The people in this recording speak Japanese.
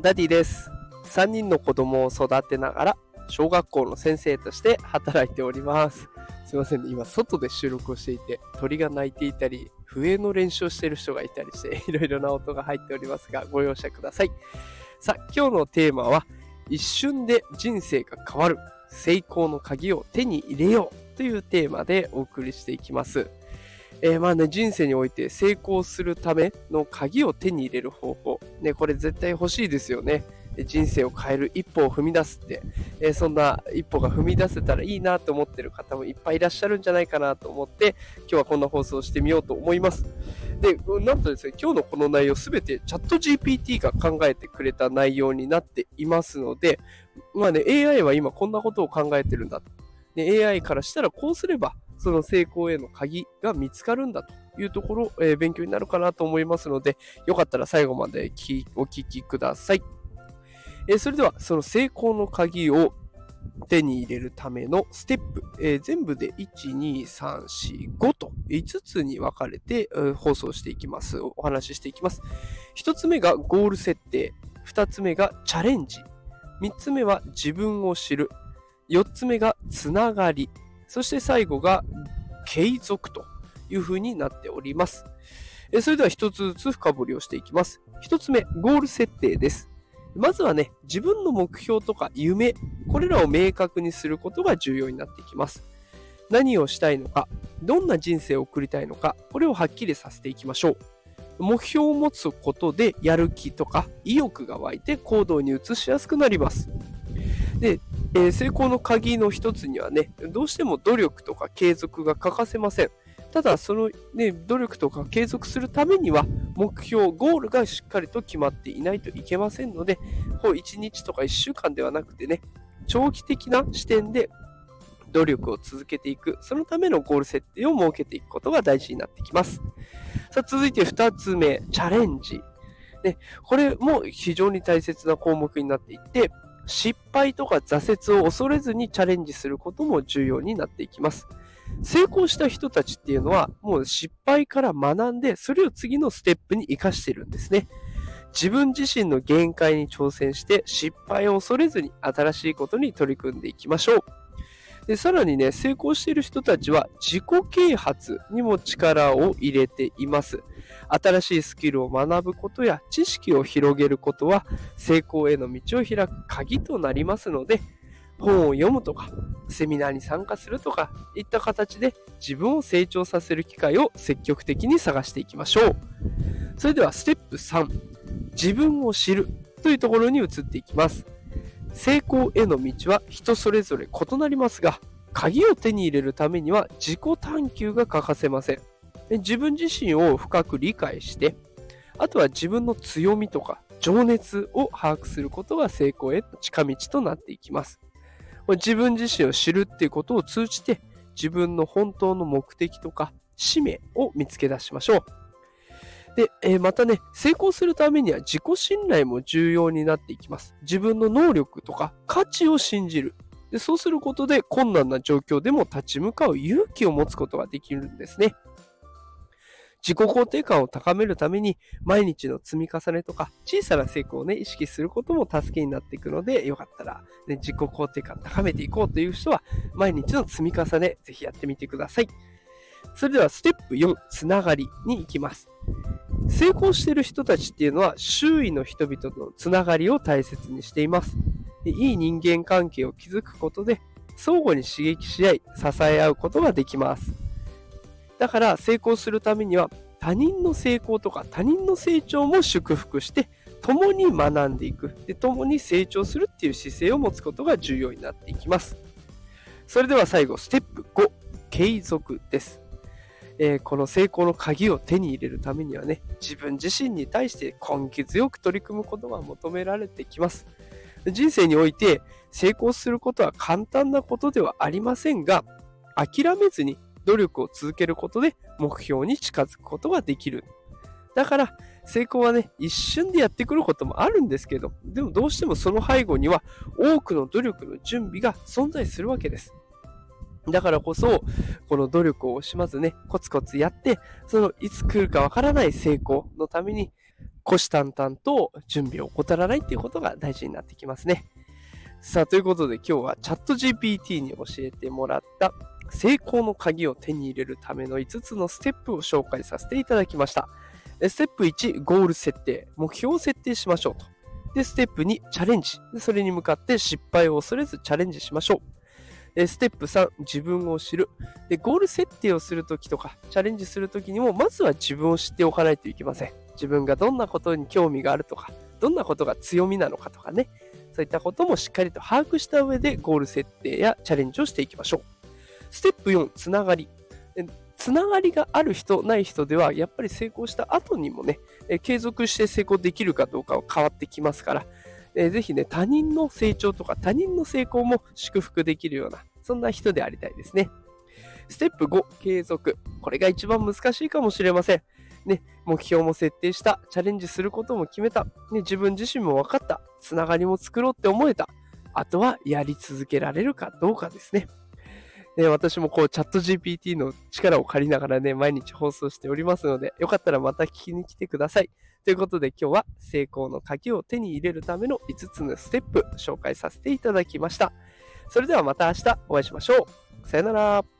ダディです。3人の子供を育てながら、小学校の先生として働いております。すいませんね、今外で収録をしていて、鳥が鳴いていたり、笛の練習をしている人がいたりして、いろいろな音が入っておりますが、ご容赦ください。さあ、今日のテーマは、一瞬で人生が変わる、成功の鍵を手に入れようというテーマでお送りしていきます。えーまあね、人生において成功するための鍵を手に入れる方法。ね、これ絶対欲しいですよね。人生を変える一歩を踏み出すって、えーそんな一歩が踏み出せたらいいなと思ってる方もいっぱいいらっしゃるんじゃないかなと思って、今日はこんな放送をしてみようと思います。で、なんとですね、今日のこの内容すべてチャット GPT が考えてくれた内容になっていますので、まあね、AI は今こんなことを考えてるんだと。ね、AI からしたらこうすれば、その成功への鍵が見つかるんだというところ、えー勉強になるかなと思いますので、よかったら最後までお聞きください。えーそれでは、その成功の鍵を手に入れるためのステップ、えー全部で1、2、3、4、5と5つに分かれて、えー放送していきます。お話ししていきます。1つ目がゴール設定、2つ目がチャレンジ、3つ目は自分を知る、4つ目がつながり、そして最後が継続という風になっております。それでは一つずつ深掘りをしていきます。一つ目、ゴール設定です。まずはね、自分の目標とか夢、これらを明確にすることが重要になってきます。何をしたいのか、どんな人生を送りたいのか、これをはっきりさせていきましょう。目標を持つことでやる気とか意欲が湧いて行動に移しやすくなります。で、えー成功の鍵の一つにはね、どうしても努力とか継続が欠かせません。ただ、そのね、努力とか継続するためには、目標、ゴールがしっかりと決まっていないといけませんので、こう1日とか1週間ではなくてね、長期的な視点で努力を続けていく、そのためのゴール設定を設けていくことが大事になってきます。さあ、続いて2つ目、チャレンジ。ね、これも非常に大切な項目になっていて、失敗とか挫折を恐れずにチャレンジすることも重要になっていきます。成功した人たちっていうのは、もう失敗から学んで、それを次のステップに活かしてるんですね。自分自身の限界に挑戦して、失敗を恐れずに新しいことに取り組んでいきましょう。でさらにね、成功している人たちは自己啓発にも力を入れています。新しいスキルを学ぶことや知識を広げることは成功への道を開く鍵となりますので、本を読むとか、セミナーに参加するとか、いった形で自分を成長させる機会を積極的に探していきましょう。それではステップ3、自分を知るというところに移っていきます。成功への道は人それぞれ異なりますが、鍵を手に入れるためには自己探求が欠かせません。自分自身を深く理解して、あとは自分の強みとか情熱を把握することが成功への近道となっていきます。自分自身を知るっていうことを通じて、自分の本当の目的とか使命を見つけ出しましょう。で、えーまたね、成功するためには自己信頼も重要になっていきます。自分の能力とか価値を信じる。でそうすることで困難な状況でも立ち向かう勇気を持つことができるんですね。自己肯定感を高めるために毎日の積み重ねとか小さな成功をね、意識することも助けになっていくので、よかったら、ね、自己肯定感高めていこうという人は毎日の積み重ね、ぜひやってみてください。それではステップ4、つながりに行きます。成功してる人たちっていうのは周囲の人々とのつながりを大切にしています。でいい人間関係を築くことで相互に刺激し合い支え合うことができます。だから成功するためには他人の成功とか他人の成長も祝福して共に学んでいくで共に成長するっていう姿勢を持つことが重要になっていきます。それでは最後ステップ5継続です。えーこの成功の鍵を手に入れるためにはね、自分自身に対して根気強く取り組むことが求められてきます。人生において成功することは簡単なことではありませんが、諦めずに努力を続けることで目標に近づくことができる。だから、成功はね、一瞬でやってくることもあるんですけど、でもどうしてもその背後には多くの努力の準備が存在するわけです。だからこそ、この努力を惜しまずね、コツコツやって、そのいつ来るかわからない成功のために、虎視眈々と準備を怠らないっていうことが大事になってきますね。さあ、ということで今日はチャット GPT に教えてもらった成功の鍵を手に入れるための5つのステップを紹介させていただきました。ステップ1、ゴール設定。目標を設定しましょうと。で、ステップ2、チャレンジ。それに向かって失敗を恐れずチャレンジしましょう。ステップ3、自分を知る。で、ゴール設定をするときとか、チャレンジするときにも、まずは自分を知っておかないといけません。自分がどんなことに興味があるとか、どんなことが強みなのかとかね、そういったこともしっかりと把握した上でゴール設定やチャレンジをしていきましょう。ステップ4、つながり。つながりがある人、ない人では、やっぱり成功した後にもね、継続して成功できるかどうかは変わってきますから、えー、ぜひね、他人の成長とか他人の成功も祝福できるような、そんな人でありたいですね。ステップ5、継続。これが一番難しいかもしれません。ね、目標も設定した、チャレンジすることも決めた、ね、自分自身も分かった、つながりも作ろうって思えた。あとはやり続けられるかどうかですね。ね、私もこうチャット GPT の力を借りながらね、毎日放送しておりますので、よかったらまた聞きに来てください。ということで今日は成功の鍵を手に入れるための5つのステップ紹介させていただきました。それではまた明日お会いしましょう。さよなら。